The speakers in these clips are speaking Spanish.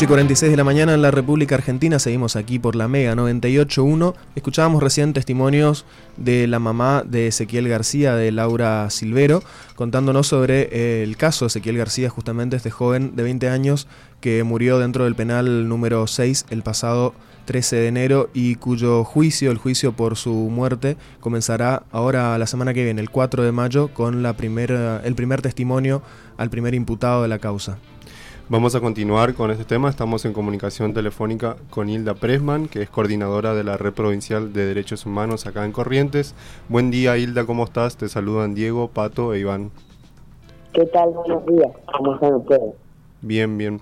8 y 46 de la mañana en la República Argentina, seguimos aquí por la Mega 98.1. Escuchábamos recién testimonios de la mamá de Ezequiel García, de Laura Silvero, contándonos sobre eh, el caso de Ezequiel García, justamente este joven de 20 años que murió dentro del penal número 6 el pasado 13 de enero y cuyo juicio, el juicio por su muerte, comenzará ahora la semana que viene, el 4 de mayo, con la primera, el primer testimonio al primer imputado de la causa. Vamos a continuar con este tema. Estamos en comunicación telefónica con Hilda Presman, que es coordinadora de la Red Provincial de Derechos Humanos acá en Corrientes. Buen día, Hilda, ¿cómo estás? Te saludan Diego, Pato e Iván. ¿Qué tal? Buenos días. ¿Cómo están ustedes? Bien, bien.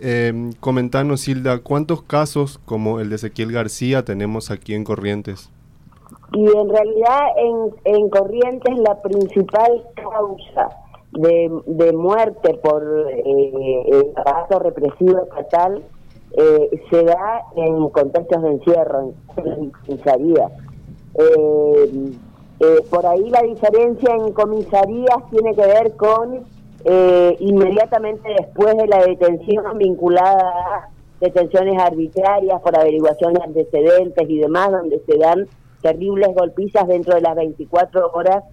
Eh, comentanos, Hilda, ¿cuántos casos como el de Ezequiel García tenemos aquí en Corrientes? Y en realidad en, en Corrientes la principal causa de, de muerte por eh, el represivo estatal eh, se da en contextos de encierro, en comisarías. Eh, eh, por ahí la diferencia en comisarías tiene que ver con eh, inmediatamente después de la detención vinculada a detenciones arbitrarias por averiguaciones antecedentes y demás, donde se dan terribles golpizas dentro de las 24 horas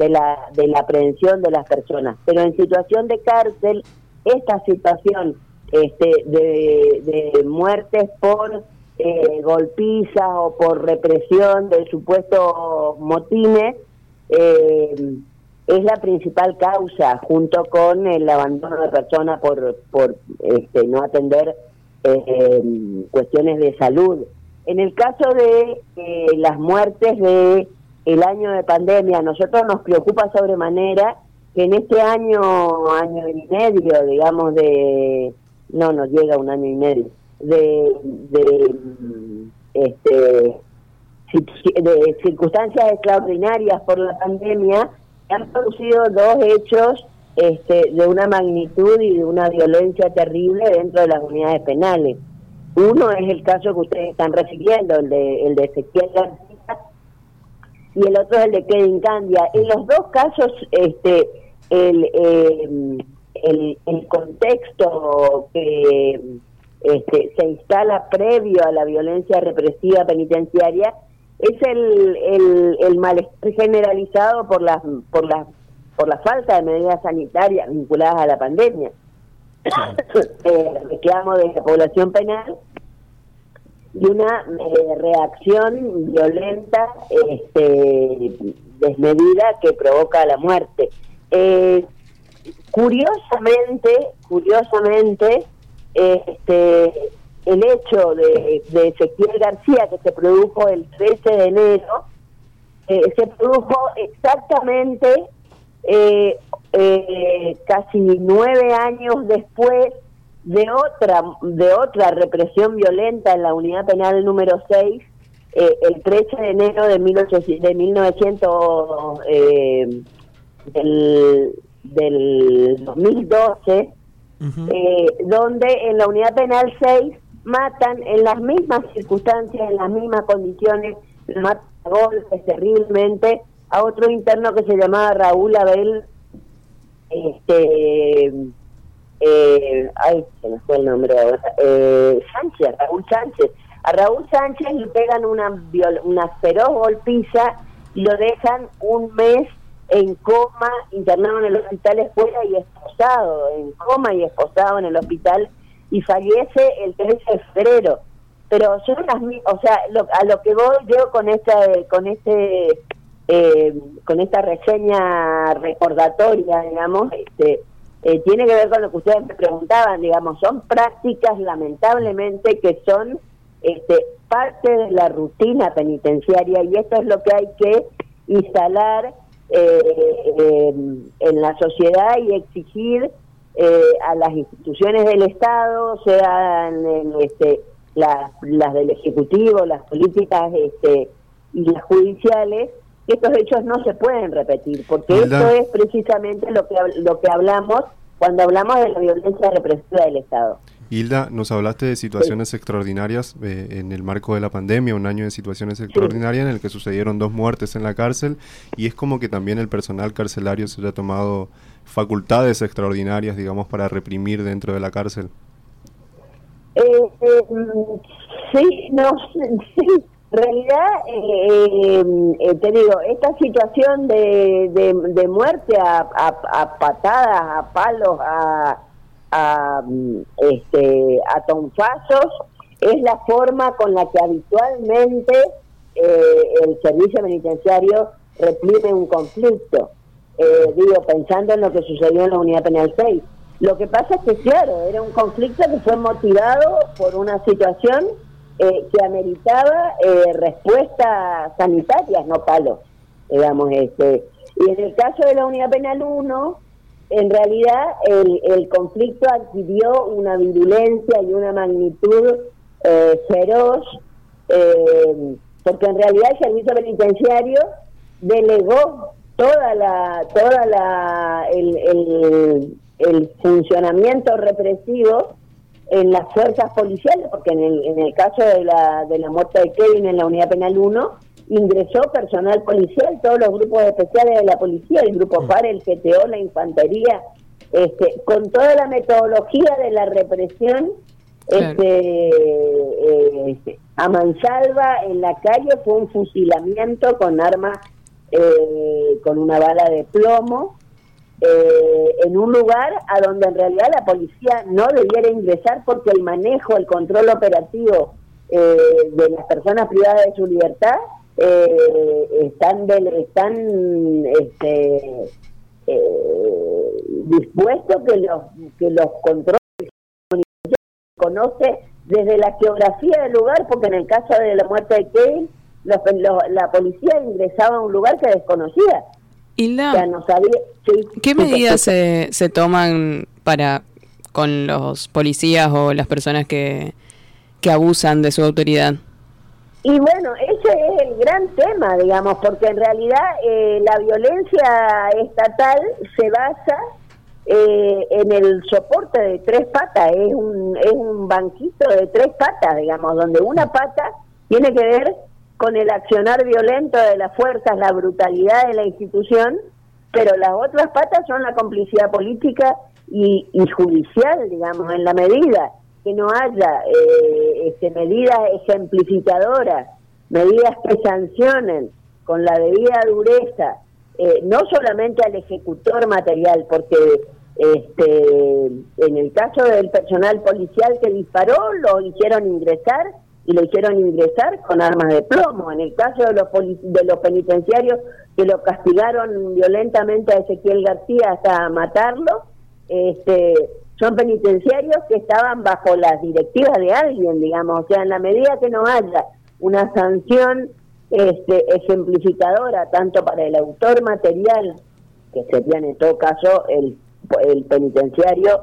de la, de la aprehensión de las personas. Pero en situación de cárcel, esta situación este, de, de muertes por eh, golpizas o por represión de supuestos motines, eh, es la principal causa, junto con el abandono de personas por, por este, no atender eh, cuestiones de salud. En el caso de eh, las muertes de el año de pandemia, a nosotros nos preocupa sobremanera que en este año, año y medio, digamos, de... No, nos llega un año y medio, de, de, este, de circunstancias extraordinarias por la pandemia, han producido dos hechos este, de una magnitud y de una violencia terrible dentro de las unidades penales. Uno es el caso que ustedes están refiriendo, el de, el de Ezequiel y el otro es el de Kevin Candia. En los dos casos, este, el, eh, el, el, contexto que este, se instala previo a la violencia represiva penitenciaria es el, el, el malestar generalizado por las por las por la falta de medidas sanitarias vinculadas a la pandemia. eh, reclamo de la población penal y una eh, reacción violenta, este, desmedida que provoca la muerte. Eh, curiosamente, curiosamente, este, el hecho de, de, Ezequiel García que se produjo el 13 de enero, eh, se produjo exactamente eh, casi nueve años después de otra de otra represión violenta en la unidad penal número 6 eh, el 13 de enero de, 1800, de 1900 eh, del, del 2012 uh -huh. eh, donde en la unidad penal 6 matan en las mismas circunstancias en las mismas condiciones matan a golpes terriblemente a otro interno que se llamaba Raúl Abel este eh, ay, se me fue el nombre ahora, eh, Sánchez, Raúl Sánchez. A Raúl Sánchez le pegan una, una feroz golpiza y lo dejan un mes en coma, internado en el hospital escuela y esposado, en coma y esposado en el hospital, y fallece el 13 de febrero. Pero son las o sea, lo, a lo que voy yo con esta, con este, eh, con esta reseña recordatoria, digamos, este, eh, tiene que ver con lo que ustedes me preguntaban, digamos, son prácticas lamentablemente que son este, parte de la rutina penitenciaria y esto es lo que hay que instalar eh, eh, en la sociedad y exigir eh, a las instituciones del Estado, sean en, este, las, las del Ejecutivo, las políticas este, y las judiciales, que estos hechos no se pueden repetir, porque esto es precisamente lo que, lo que hablamos cuando hablamos de la violencia represiva del Estado. Hilda, nos hablaste de situaciones sí. extraordinarias eh, en el marco de la pandemia, un año de situaciones extraordinarias sí. en el que sucedieron dos muertes en la cárcel y es como que también el personal carcelario se haya tomado facultades extraordinarias, digamos, para reprimir dentro de la cárcel. Eh, eh, sí, no, sí. Realidad, eh, eh, te digo, esta situación de, de, muerte a, a, patadas, a palos, a, a, este, a tonfazos, es la forma con la que habitualmente el servicio penitenciario reprime un conflicto. digo, pensando en lo que sucedió en la Unidad Penal 6 lo que pasa es que, claro, era un conflicto que fue motivado por una situación eh, que ameritaba eh, respuestas sanitarias, no palos, digamos. este Y en el caso de la Unidad Penal 1, en realidad el, el conflicto adquirió una virulencia y una magnitud eh, feroz, porque en realidad el servicio penitenciario delegó toda la toda la el funcionamiento represivo en las fuerzas policiales, porque en el, en el caso de la, de la muerte de Kevin en la Unidad Penal 1, ingresó personal policial, todos los grupos especiales de la policía, el grupo FAR, el GTO, la infantería, este, con toda la metodología de la represión este, este, a mansalva en la calle fue un fusilamiento con armas, eh, con una bala de plomo, eh, en un lugar a donde en realidad la policía no debiera ingresar porque el manejo, el control operativo eh, de las personas privadas de su libertad eh, están, están este, dispuestos que los, que los controles conoce desde la geografía del lugar, porque en el caso de la muerte de Kane, la policía ingresaba a un lugar que desconocía. Hilda, ¿qué medidas se, se toman para con los policías o las personas que, que abusan de su autoridad? Y bueno, ese es el gran tema, digamos, porque en realidad eh, la violencia estatal se basa eh, en el soporte de tres patas, es un, es un banquito de tres patas, digamos, donde una pata tiene que ver con el accionar violento de las fuerzas, la brutalidad de la institución, pero las otras patas son la complicidad política y, judicial, digamos, en la medida que no haya eh, este, medidas ejemplificadoras, medidas que sancionen con la debida dureza, eh, no solamente al ejecutor material, porque este, en el caso del personal policial que disparó, lo hicieron ingresar y lo hicieron ingresar con armas de plomo. En el caso de los, de los penitenciarios que lo castigaron violentamente a Ezequiel García hasta matarlo, este, son penitenciarios que estaban bajo las directivas de alguien, digamos, o sea, en la medida que no haya una sanción este, ejemplificadora tanto para el autor material, que sería en todo caso el, el penitenciario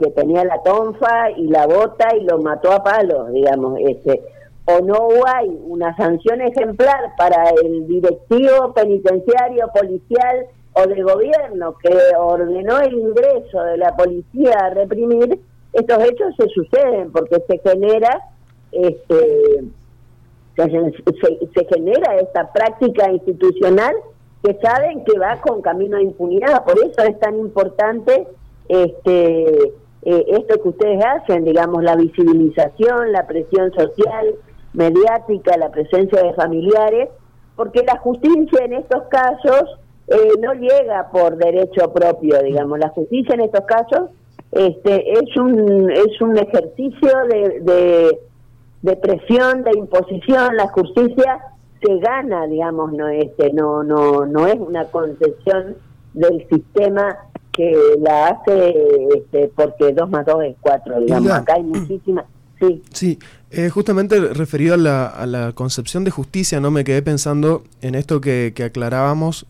que tenía la tonfa y la bota y lo mató a palos, digamos, este, o no hay una sanción ejemplar para el directivo penitenciario, policial o de gobierno que ordenó el ingreso de la policía a reprimir, estos hechos se suceden porque se genera este se, genera esta práctica institucional que saben que va con camino a impunidad, por eso es tan importante este eh, esto que ustedes hacen, digamos, la visibilización, la presión social, mediática, la presencia de familiares, porque la justicia en estos casos eh, no llega por derecho propio, digamos, la justicia en estos casos este, es un es un ejercicio de, de, presión, de imposición, la justicia se gana, digamos, no este no no no es una concesión del sistema que la hace este, porque 2 más 2 es 4, digamos. Acá hay muchísimas. Sí. Sí, eh, justamente referido a la, a la, concepción de justicia, no me quedé pensando en esto que, que aclarábamos.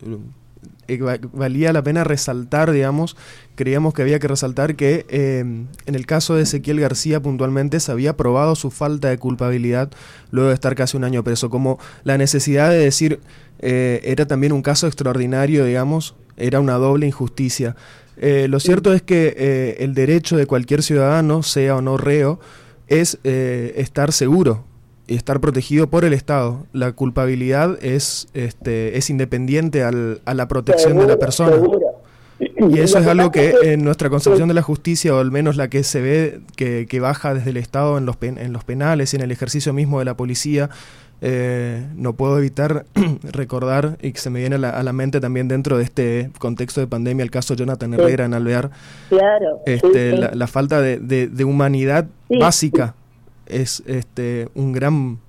Eh, valía la pena resaltar, digamos, creíamos que había que resaltar que eh, en el caso de Ezequiel García puntualmente se había probado su falta de culpabilidad luego de estar casi un año preso, como la necesidad de decir era también un caso extraordinario, digamos, era una doble injusticia. Eh, lo cierto es que eh, el derecho de cualquier ciudadano, sea o no reo, es eh, estar seguro y estar protegido por el Estado. La culpabilidad es, este, es independiente al, a la protección de la persona. Y eso es algo que, en nuestra concepción de la justicia, o al menos la que se ve que, que baja desde el Estado en los, en los penales y en el ejercicio mismo de la policía, eh, no puedo evitar recordar, y que se me viene a la, mente también dentro de este contexto de pandemia, el caso Jonathan Herrera en Alvear. Claro. Este, La, falta de, de, humanidad básica es este, un gran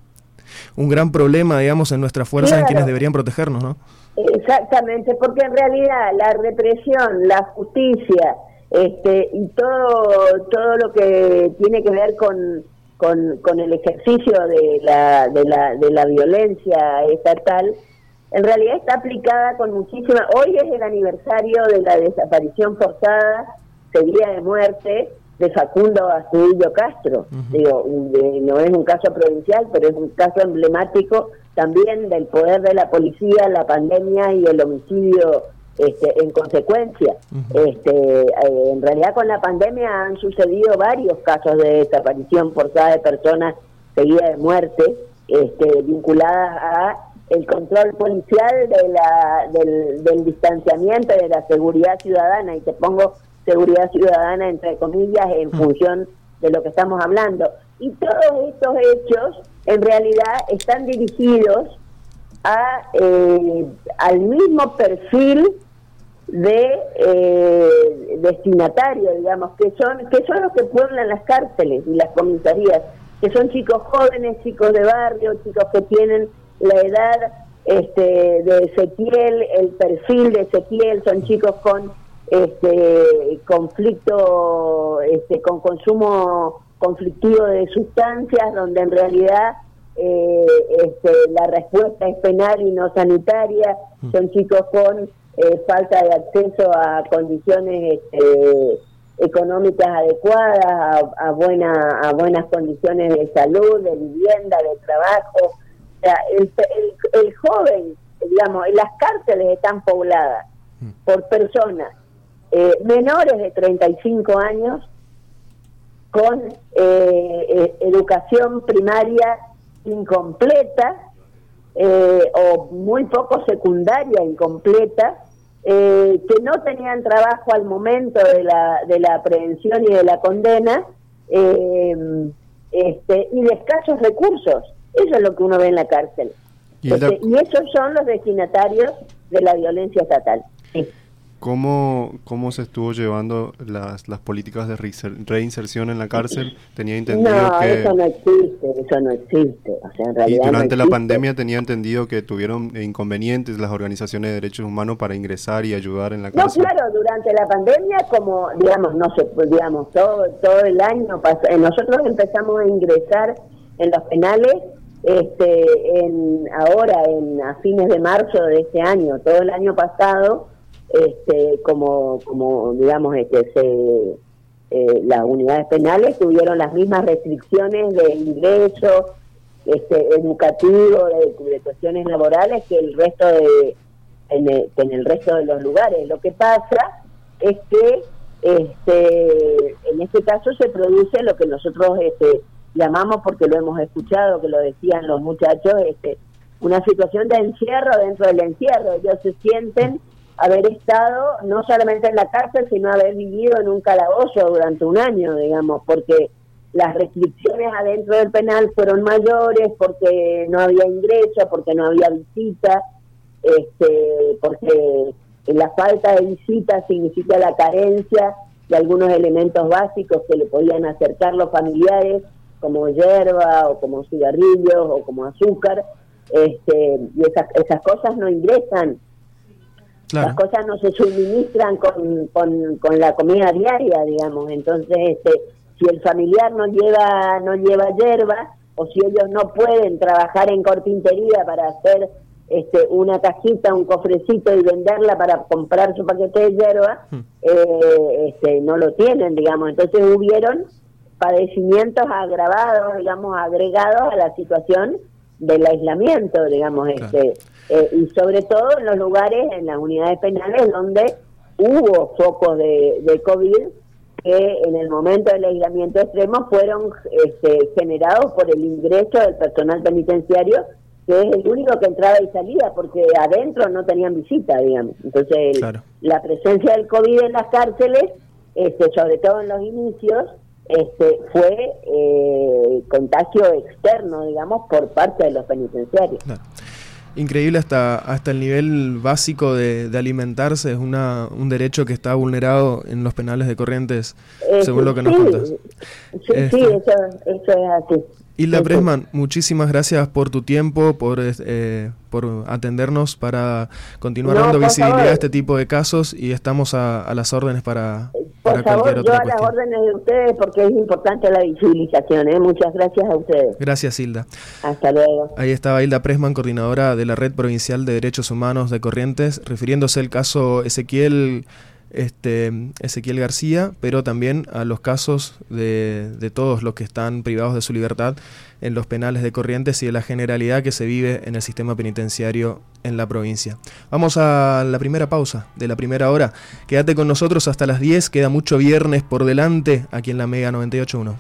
un gran problema, digamos, en nuestras fuerzas, en quienes deberían protegernos, ¿no? Exactamente, porque en realidad la represión, la justicia, este, y todo, todo lo que tiene que ver con con, con el ejercicio de la, de, la, de la violencia estatal, en realidad está aplicada con muchísima... Hoy es el aniversario de la desaparición forzada, seguida de muerte, de Facundo Astudillo Castro. Digo, no es un caso provincial, pero es un caso emblemático también del poder de la policía, la pandemia y el homicidio este, en consecuencia. este, eh, en realidad con la pandemia han sucedido varios casos de desaparición forzada de personas seguidas de muerte, este, vinculadas a el control policial de la, del, del distanciamiento de la seguridad ciudadana, y te pongo seguridad ciudadana entre comillas en función de lo que estamos hablando. Y todos estos hechos en realidad están dirigidos a, eh, al mismo perfil de eh, destinatarios, digamos, que son, que son los que pueblan las cárceles y las comisarías, que son chicos jóvenes, chicos de barrio, chicos que tienen la edad este, de Ezequiel, el perfil de Ezequiel, son chicos con este conflicto, este, con consumo conflictivo de sustancias, donde en realidad eh, este, la respuesta es penal y no sanitaria, mm. son chicos con eh, falta de acceso a condiciones este, económicas adecuadas, a, buena, a buenas condiciones de salud, de vivienda, de trabajo. O sea, el, el, joven, digamos, las cárceles están pobladas mm. por personas eh, menores de 35 años con eh, educación primaria incompleta eh, o muy poco secundaria incompleta, eh, que no tenían trabajo al momento de la, de la prevención y de la condena, eh, este, y de escasos recursos. Eso es lo que uno ve en la cárcel. y este, esos son los destinatarios de la violencia estatal. ¿Cómo, ¿Cómo se estuvo llevando las, las políticas de reinserción en la cárcel? Tenía entendido no, que... eso no existe, eso no existe. O sea, en realidad y durante la pandemia tenía entendido que tuvieron inconvenientes las organizaciones de derechos humanos para ingresar y ayudar en la cárcel. No, claro, durante la pandemia, como, digamos, no sé, digamos, todo, todo el año, eh, nosotros empezamos a ingresar en los penales este, en, ahora, en, a fines de marzo de este año, todo el año pasado este, como, digamos, este, se, eh, las unidades penales tuvieron las mismas restricciones de ingreso este, educativo, de, cuestiones laborales que el resto de en el, en el resto de los lugares. Lo que pasa es que este, en este caso se produce lo que nosotros este, llamamos, porque lo hemos escuchado, que lo decían los muchachos, este, una situación de encierro dentro del encierro. Ellos se sienten haber estado no solamente en la cárcel, sino haber vivido en un calabozo durante un año, digamos, porque las restricciones adentro del penal fueron mayores, porque no había ingreso, porque no había visita, este, porque la falta de visita significa la carencia de algunos elementos básicos que le podían acercar los familiares, como hierba o como cigarrillos o como azúcar, este, y esas, esas cosas no ingresan las cosas no se suministran con, con, la comida diaria, digamos. Entonces, este, si el familiar no lleva, no lleva hierba, o si ellos no pueden trabajar en carpintería para hacer este, una cajita, un cofrecito y venderla para comprar su paquete de hierba, hmm. eh, este, no lo tienen, digamos. Entonces hubieron padecimientos agravados, digamos, agregados a la situación del aislamiento, digamos, este eh, y sobre todo en los lugares, en las unidades penales donde hubo focos de, de COVID que en el momento del aislamiento extremo fueron este, generados por el ingreso del personal penitenciario que es el único que entraba y salía, porque adentro no tenían visita, digamos. Entonces, la presencia del COVID en las cárceles, este, sobre todo en los inicios, este, fue eh, contagio externo, digamos, por parte de los penitenciarios. Increíble hasta, hasta el nivel básico de, alimentarse, es una, un derecho que está vulnerado en los penales de Corrientes, eh, según lo que nos sí, Sí, este. eso, eso es así. Hilda Presman, muchísimas gracias por tu tiempo, por, eh, por atendernos para continuar dando visibilidad a este tipo de casos y estamos a, las órdenes para, por favor, yo a las órdenes de ustedes porque es importante la visibilización. ¿eh? Muchas gracias a ustedes. Gracias, Hilda. Hasta luego. Ahí estaba Hilda Presman, coordinadora de la Red Provincial de Derechos Humanos de Corrientes, refiriéndose al caso Ezequiel este, Ezequiel García, pero también a los casos de, de, todos los que están privados de su libertad en los penales de Corrientes y de la generalidad que se vive en el sistema penitenciario en la provincia. Vamos a la primera pausa de la primera hora. Quédate con nosotros hasta las 10, queda mucho viernes por delante aquí en la Mega 98.1.